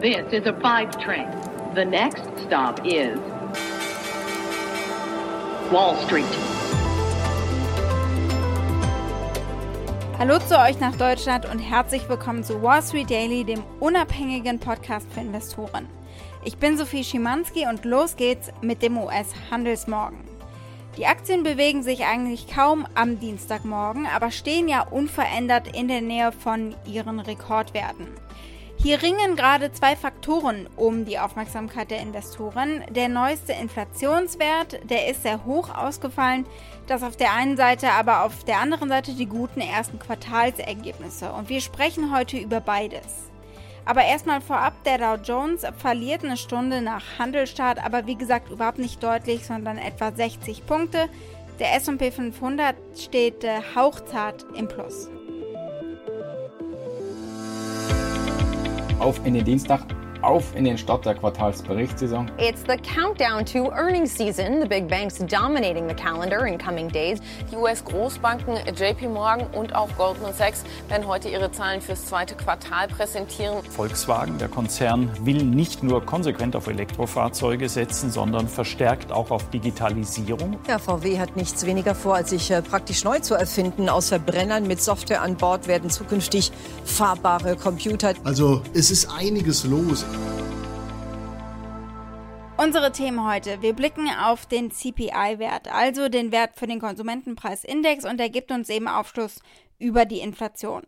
This is a five train. The next stop is Wall Street. Hallo zu euch nach Deutschland und herzlich willkommen zu Wall Street Daily, dem unabhängigen Podcast für Investoren. Ich bin Sophie Schimanski und los geht's mit dem US-Handelsmorgen. Die Aktien bewegen sich eigentlich kaum am Dienstagmorgen, aber stehen ja unverändert in der Nähe von ihren Rekordwerten. Hier ringen gerade zwei Faktoren um die Aufmerksamkeit der Investoren. Der neueste Inflationswert, der ist sehr hoch ausgefallen. Das auf der einen Seite, aber auf der anderen Seite die guten ersten Quartalsergebnisse. Und wir sprechen heute über beides. Aber erstmal vorab, der Dow Jones verliert eine Stunde nach Handelstart, aber wie gesagt überhaupt nicht deutlich, sondern etwa 60 Punkte. Der SP 500 steht äh, hauchzart im Plus. Auf in Dienstag auf in den Start der Quartalsberichtssaison. It's the countdown to earnings season. The big banks dominating the calendar in coming days. Die US-Großbanken JP Morgan und auch Goldman Sachs werden heute ihre Zahlen fürs zweite Quartal präsentieren. Volkswagen, der Konzern, will nicht nur konsequent auf Elektrofahrzeuge setzen, sondern verstärkt auch auf Digitalisierung. Ja, VW hat nichts weniger vor, als sich äh, praktisch neu zu erfinden. Aus Verbrennern mit Software an Bord werden zukünftig fahrbare Computer. Also es ist einiges los. Unsere Themen heute. Wir blicken auf den CPI-Wert, also den Wert für den Konsumentenpreisindex und der gibt uns eben Aufschluss über die Inflation.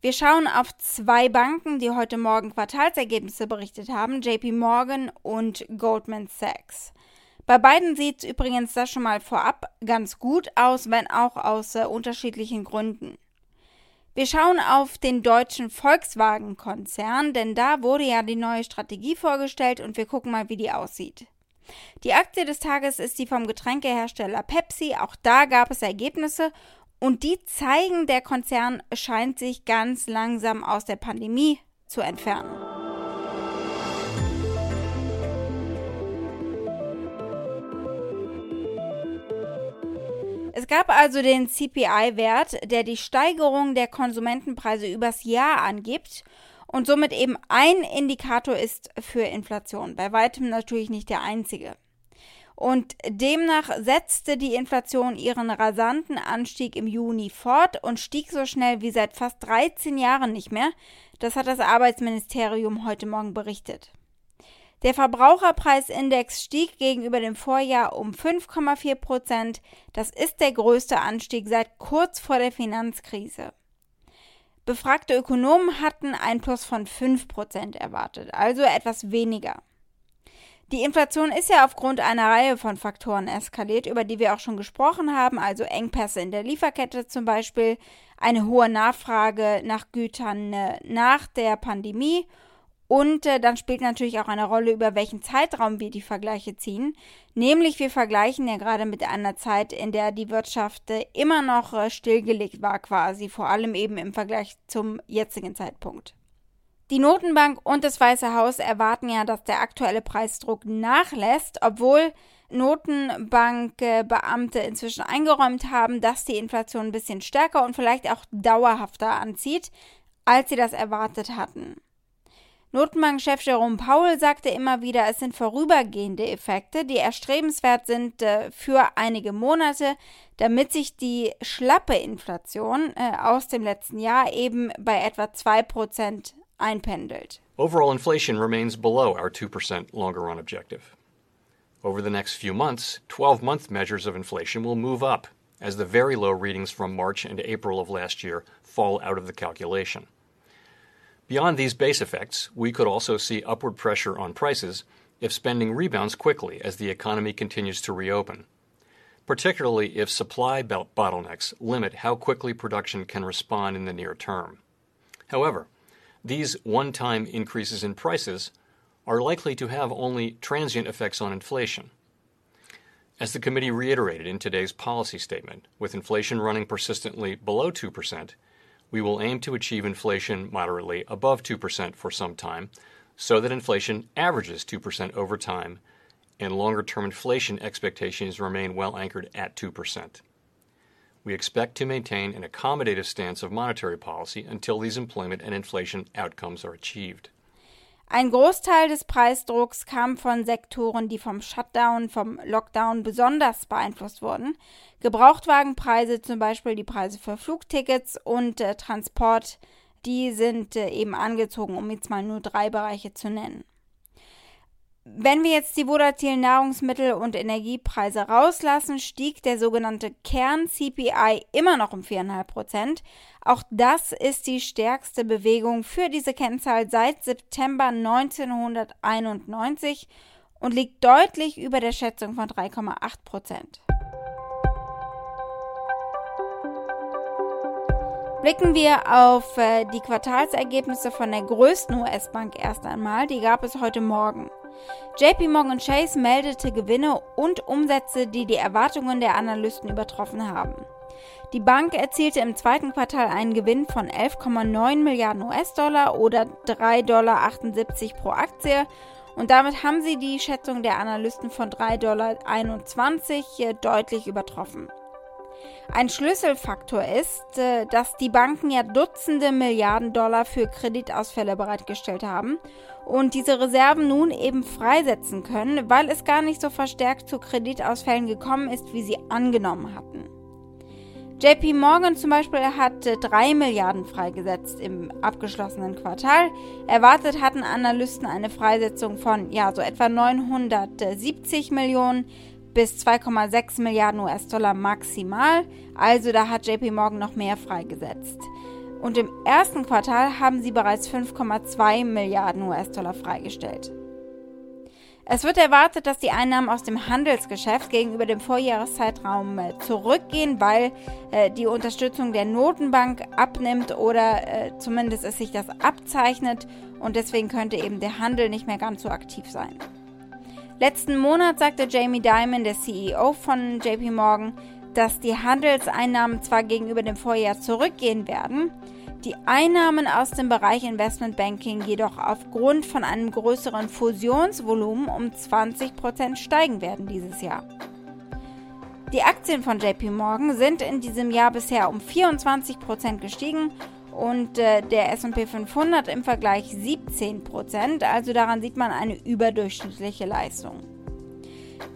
Wir schauen auf zwei Banken, die heute Morgen Quartalsergebnisse berichtet haben, JP Morgan und Goldman Sachs. Bei beiden sieht es übrigens das schon mal vorab ganz gut aus, wenn auch aus äh, unterschiedlichen Gründen. Wir schauen auf den deutschen Volkswagen-Konzern, denn da wurde ja die neue Strategie vorgestellt und wir gucken mal, wie die aussieht. Die Aktie des Tages ist die vom Getränkehersteller Pepsi. Auch da gab es Ergebnisse und die zeigen, der Konzern scheint sich ganz langsam aus der Pandemie zu entfernen. Es gab also den CPI-Wert, der die Steigerung der Konsumentenpreise übers Jahr angibt und somit eben ein Indikator ist für Inflation. Bei weitem natürlich nicht der einzige. Und demnach setzte die Inflation ihren rasanten Anstieg im Juni fort und stieg so schnell wie seit fast 13 Jahren nicht mehr. Das hat das Arbeitsministerium heute Morgen berichtet. Der Verbraucherpreisindex stieg gegenüber dem Vorjahr um 5,4 Prozent. Das ist der größte Anstieg seit kurz vor der Finanzkrise. Befragte Ökonomen hatten ein Plus von 5 Prozent erwartet, also etwas weniger. Die Inflation ist ja aufgrund einer Reihe von Faktoren eskaliert, über die wir auch schon gesprochen haben, also Engpässe in der Lieferkette zum Beispiel, eine hohe Nachfrage nach Gütern äh, nach der Pandemie und äh, dann spielt natürlich auch eine Rolle, über welchen Zeitraum wir die Vergleiche ziehen. Nämlich wir vergleichen ja gerade mit einer Zeit, in der die Wirtschaft äh, immer noch äh, stillgelegt war quasi, vor allem eben im Vergleich zum jetzigen Zeitpunkt. Die Notenbank und das Weiße Haus erwarten ja, dass der aktuelle Preisdruck nachlässt, obwohl Notenbankbeamte inzwischen eingeräumt haben, dass die Inflation ein bisschen stärker und vielleicht auch dauerhafter anzieht, als sie das erwartet hatten. Notenbankchef Jerome Powell sagte immer wieder, es sind vorübergehende Effekte, die erstrebenswert sind äh, für einige Monate, damit sich die schlappe Inflation äh, aus dem letzten Jahr eben bei etwa 2% einpendelt. Overall inflation remains below our 2% longer run objective. Over the next few months, 12 month measures of inflation will move up as the very low readings from March and April of last year fall out of the calculation. Beyond these base effects, we could also see upward pressure on prices if spending rebounds quickly as the economy continues to reopen, particularly if supply belt bottlenecks limit how quickly production can respond in the near term. However, these one time increases in prices are likely to have only transient effects on inflation. As the committee reiterated in today's policy statement, with inflation running persistently below 2%, we will aim to achieve inflation moderately above 2% for some time, so that inflation averages 2% over time and longer term inflation expectations remain well anchored at 2%. We expect to maintain an accommodative stance of monetary policy until these employment and inflation outcomes are achieved. Ein Großteil des Preisdrucks kam von Sektoren, die vom Shutdown, vom Lockdown besonders beeinflusst wurden. Gebrauchtwagenpreise, zum Beispiel die Preise für Flugtickets und äh, Transport, die sind äh, eben angezogen, um jetzt mal nur drei Bereiche zu nennen. Wenn wir jetzt die volatilen Nahrungsmittel- und Energiepreise rauslassen, stieg der sogenannte Kern-CPI immer noch um 4,5 Prozent. Auch das ist die stärkste Bewegung für diese Kennzahl seit September 1991 und liegt deutlich über der Schätzung von 3,8 Prozent. Blicken wir auf äh, die Quartalsergebnisse von der größten US-Bank erst einmal. Die gab es heute Morgen. JP Morgan Chase meldete Gewinne und Umsätze, die die Erwartungen der Analysten übertroffen haben. Die Bank erzielte im zweiten Quartal einen Gewinn von 11,9 Milliarden US-Dollar oder 3,78 Dollar pro Aktie und damit haben sie die Schätzung der Analysten von 3,21 Dollar deutlich übertroffen. Ein Schlüsselfaktor ist, äh, dass die Banken ja Dutzende Milliarden Dollar für Kreditausfälle bereitgestellt haben und diese Reserven nun eben freisetzen können, weil es gar nicht so verstärkt zu Kreditausfällen gekommen ist, wie sie angenommen hatten. JP Morgan zum Beispiel hat 3 Milliarden freigesetzt im abgeschlossenen Quartal. Erwartet hatten Analysten eine Freisetzung von ja so etwa 970 Millionen bis 2,6 Milliarden US-Dollar maximal. Also da hat JP Morgan noch mehr freigesetzt. Und im ersten Quartal haben sie bereits 5,2 Milliarden US-Dollar freigestellt. Es wird erwartet, dass die Einnahmen aus dem Handelsgeschäft gegenüber dem Vorjahreszeitraum äh, zurückgehen, weil äh, die Unterstützung der Notenbank abnimmt oder äh, zumindest es sich das abzeichnet und deswegen könnte eben der Handel nicht mehr ganz so aktiv sein. Letzten Monat sagte Jamie Dimon, der CEO von JP Morgan, dass die Handelseinnahmen zwar gegenüber dem Vorjahr zurückgehen werden, die Einnahmen aus dem Bereich Investmentbanking jedoch aufgrund von einem größeren Fusionsvolumen um 20% steigen werden dieses Jahr. Die Aktien von JP Morgan sind in diesem Jahr bisher um 24% gestiegen und äh, der SP 500 im Vergleich 17 Prozent. Also daran sieht man eine überdurchschnittliche Leistung.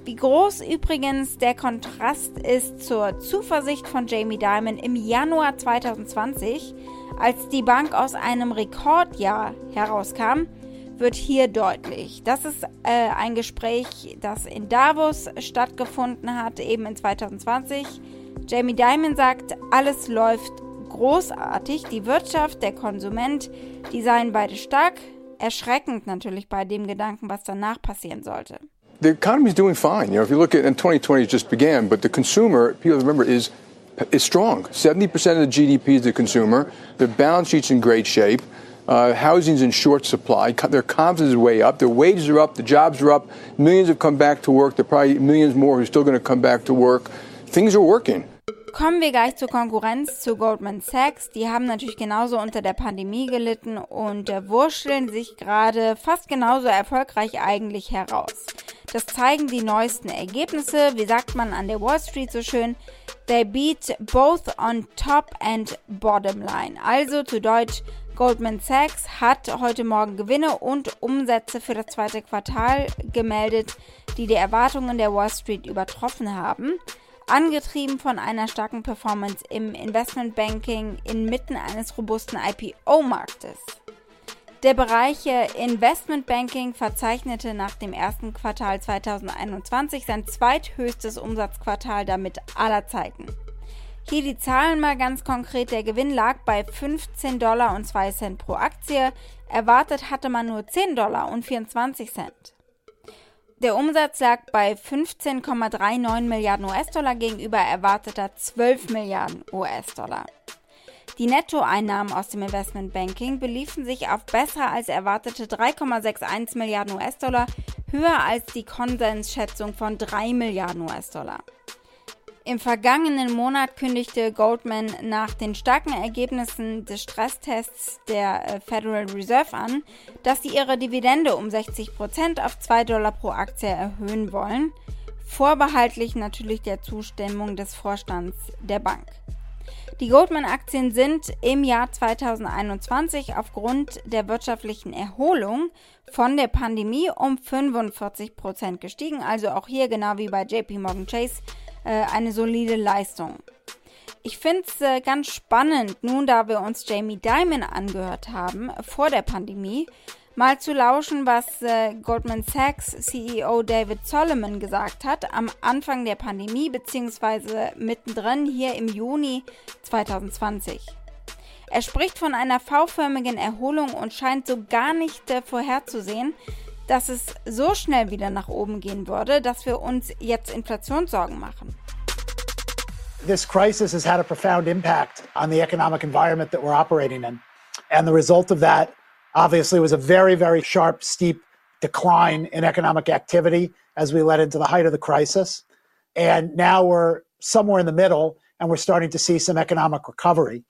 Wie groß übrigens der Kontrast ist zur Zuversicht von Jamie Dimon im Januar 2020, als die Bank aus einem Rekordjahr herauskam, wird hier deutlich. Das ist äh, ein Gespräch, das in Davos stattgefunden hat, eben in 2020. Jamie Dimon sagt, alles läuft großartig. Die Wirtschaft, der Konsument, die seien beide stark. Erschreckend natürlich bei dem Gedanken, was danach passieren sollte. The economy is doing fine. You know, if you look at and 2020 just began, but the consumer, people remember, is is strong. 70% of the GDP is the consumer. The balance sheet's in great shape. Uh, housing's in short supply. Their confidence is way up. Their wages are up. The jobs are up. Millions have come back to work. There are probably millions more who are still going to come back to work. Things are working. Kommen wir gleich zur Konkurrenz zu Goldman Sachs. Die haben natürlich genauso unter der Pandemie gelitten und äh, wurschteln sich gerade fast genauso erfolgreich eigentlich heraus. Das zeigen die neuesten Ergebnisse. Wie sagt man an der Wall Street so schön? They beat both on top and bottom line. Also zu Deutsch, Goldman Sachs hat heute Morgen Gewinne und Umsätze für das zweite Quartal gemeldet, die die Erwartungen der Wall Street übertroffen haben angetrieben von einer starken Performance im Investmentbanking inmitten eines robusten IPO-Marktes. Der Bereich Investmentbanking verzeichnete nach dem ersten Quartal 2021 sein zweithöchstes Umsatzquartal damit aller Zeiten. Hier die Zahlen mal ganz konkret. Der Gewinn lag bei 15 Dollar und 2 Cent pro Aktie. Erwartet hatte man nur 10 Dollar und 24 Cent. Der Umsatz lag bei 15,39 Milliarden US-Dollar gegenüber erwarteter 12 Milliarden US-Dollar. Die Nettoeinnahmen aus dem Investmentbanking beliefen sich auf besser als erwartete 3,61 Milliarden US-Dollar, höher als die Konsensschätzung von 3 Milliarden US-Dollar. Im vergangenen Monat kündigte Goldman nach den starken Ergebnissen des Stresstests der äh, Federal Reserve an, dass sie ihre Dividende um 60 Prozent auf 2 Dollar pro Aktie erhöhen wollen, vorbehaltlich natürlich der Zustimmung des Vorstands der Bank. Die Goldman-Aktien sind im Jahr 2021 aufgrund der wirtschaftlichen Erholung von der Pandemie um 45 Prozent gestiegen. Also auch hier, genau wie bei JP Morgan Chase, eine solide Leistung. Ich finde es äh, ganz spannend, nun da wir uns Jamie Dimon angehört haben vor der Pandemie, mal zu lauschen, was äh, Goldman Sachs CEO David Solomon gesagt hat am Anfang der Pandemie bzw. mittendrin hier im Juni 2020. Er spricht von einer V-förmigen Erholung und scheint so gar nicht äh, vorherzusehen, dass es so schnell wieder nach oben gehen würde, dass wir uns jetzt Inflationssorgen machen. This crisis has had a profound impact on the economic environment that we're operating in. And the result of that obviously was a very, very sharp, steep decline in economic activity as we led into the height of the crisis. And now we're somewhere in the middle and we're starting to see some economic recovery.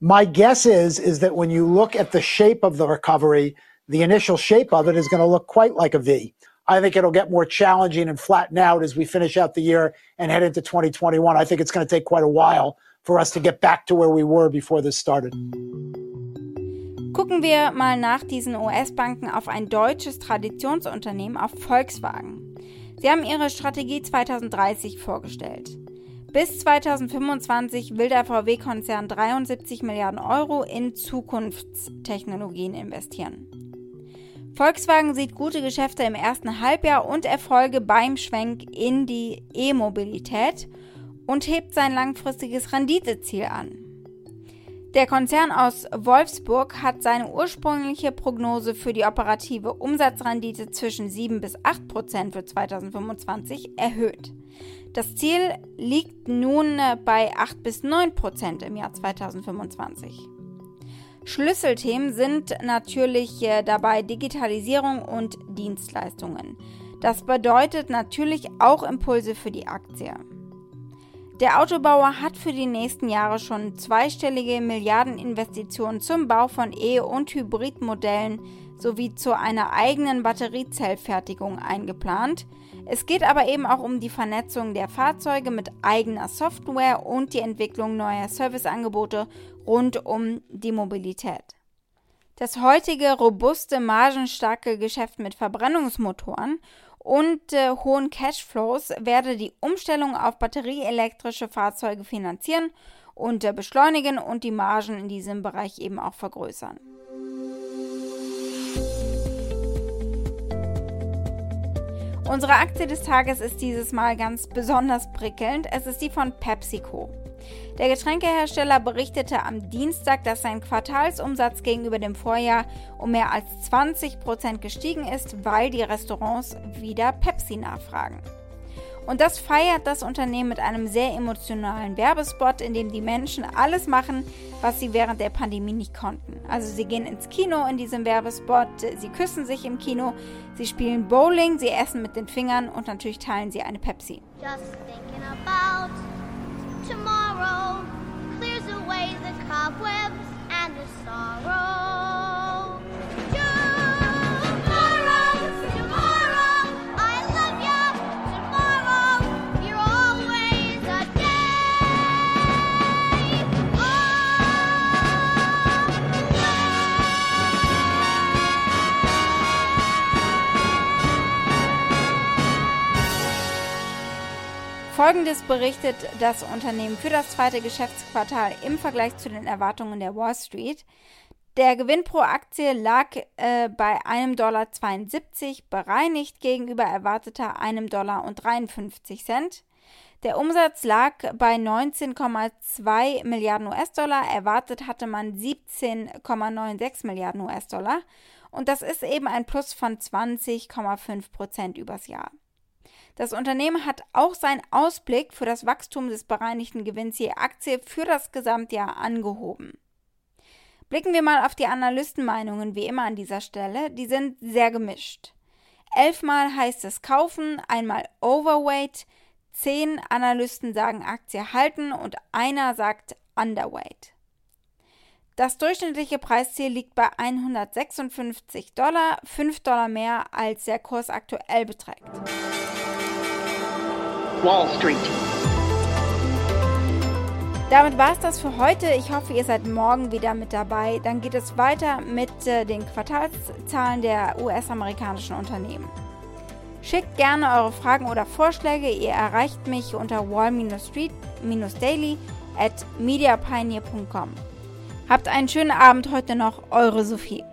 My guess is, is that when you look at the shape of the recovery, the initial shape of it is going to look quite like a V. I think it'll get more challenging and flatten out as we finish out the year and head into 2021. I think it's going to take quite a while for us to get back to where we were before this started. Gucken wir mal nach diesen US-Banken auf ein deutsches Traditionsunternehmen, auf Volkswagen. Sie haben ihre Strategie 2030 vorgestellt. Bis 2025 will der VW-Konzern 73 Milliarden Euro in Zukunftstechnologien investieren. Volkswagen sieht gute Geschäfte im ersten Halbjahr und Erfolge beim Schwenk in die E-Mobilität und hebt sein langfristiges Renditeziel an. Der Konzern aus Wolfsburg hat seine ursprüngliche Prognose für die operative Umsatzrendite zwischen 7 bis 8 Prozent für 2025 erhöht. Das Ziel liegt nun bei 8 bis 9 Prozent im Jahr 2025. Schlüsselthemen sind natürlich äh, dabei Digitalisierung und Dienstleistungen. Das bedeutet natürlich auch Impulse für die Aktie. Der Autobauer hat für die nächsten Jahre schon zweistellige Milliardeninvestitionen zum Bau von E- und Hybridmodellen sowie zu einer eigenen Batteriezellfertigung eingeplant. Es geht aber eben auch um die Vernetzung der Fahrzeuge mit eigener Software und die Entwicklung neuer Serviceangebote rund um die Mobilität. Das heutige robuste, margenstarke Geschäft mit Verbrennungsmotoren und äh, hohen Cashflows werde die Umstellung auf batterieelektrische Fahrzeuge finanzieren und äh, beschleunigen und die Margen in diesem Bereich eben auch vergrößern. Unsere Aktie des Tages ist dieses Mal ganz besonders prickelnd. Es ist die von PepsiCo. Der Getränkehersteller berichtete am Dienstag, dass sein Quartalsumsatz gegenüber dem Vorjahr um mehr als 20 Prozent gestiegen ist, weil die Restaurants wieder Pepsi nachfragen. Und das feiert das Unternehmen mit einem sehr emotionalen Werbespot, in dem die Menschen alles machen, was sie während der Pandemie nicht konnten. Also sie gehen ins Kino in diesem Werbespot, sie küssen sich im Kino, sie spielen Bowling, sie essen mit den Fingern und natürlich teilen sie eine Pepsi. Just thinking about tomorrow cobwebs and the sorrow. Folgendes berichtet das Unternehmen für das zweite Geschäftsquartal im Vergleich zu den Erwartungen der Wall Street. Der Gewinn pro Aktie lag äh, bei 1,72 Dollar bereinigt gegenüber erwarteter 1,53 Dollar Der Umsatz lag bei 19,2 Milliarden US-Dollar, erwartet hatte man 17,96 Milliarden US-Dollar und das ist eben ein Plus von 20,5 Prozent übers Jahr. Das Unternehmen hat auch seinen Ausblick für das Wachstum des bereinigten Gewinns je Aktie für das Gesamtjahr angehoben. Blicken wir mal auf die Analystenmeinungen wie immer an dieser Stelle. Die sind sehr gemischt. Elfmal heißt es kaufen, einmal Overweight, zehn Analysten sagen Aktie halten und einer sagt Underweight. Das durchschnittliche Preisziel liegt bei 156 Dollar, 5 Dollar mehr als der Kurs aktuell beträgt. Wall Street. Damit war es das für heute. Ich hoffe, ihr seid morgen wieder mit dabei. Dann geht es weiter mit äh, den Quartalszahlen der US-amerikanischen Unternehmen. Schickt gerne eure Fragen oder Vorschläge. Ihr erreicht mich unter wall-street-daily at mediapioneer.com. Habt einen schönen Abend heute noch, eure Sophie.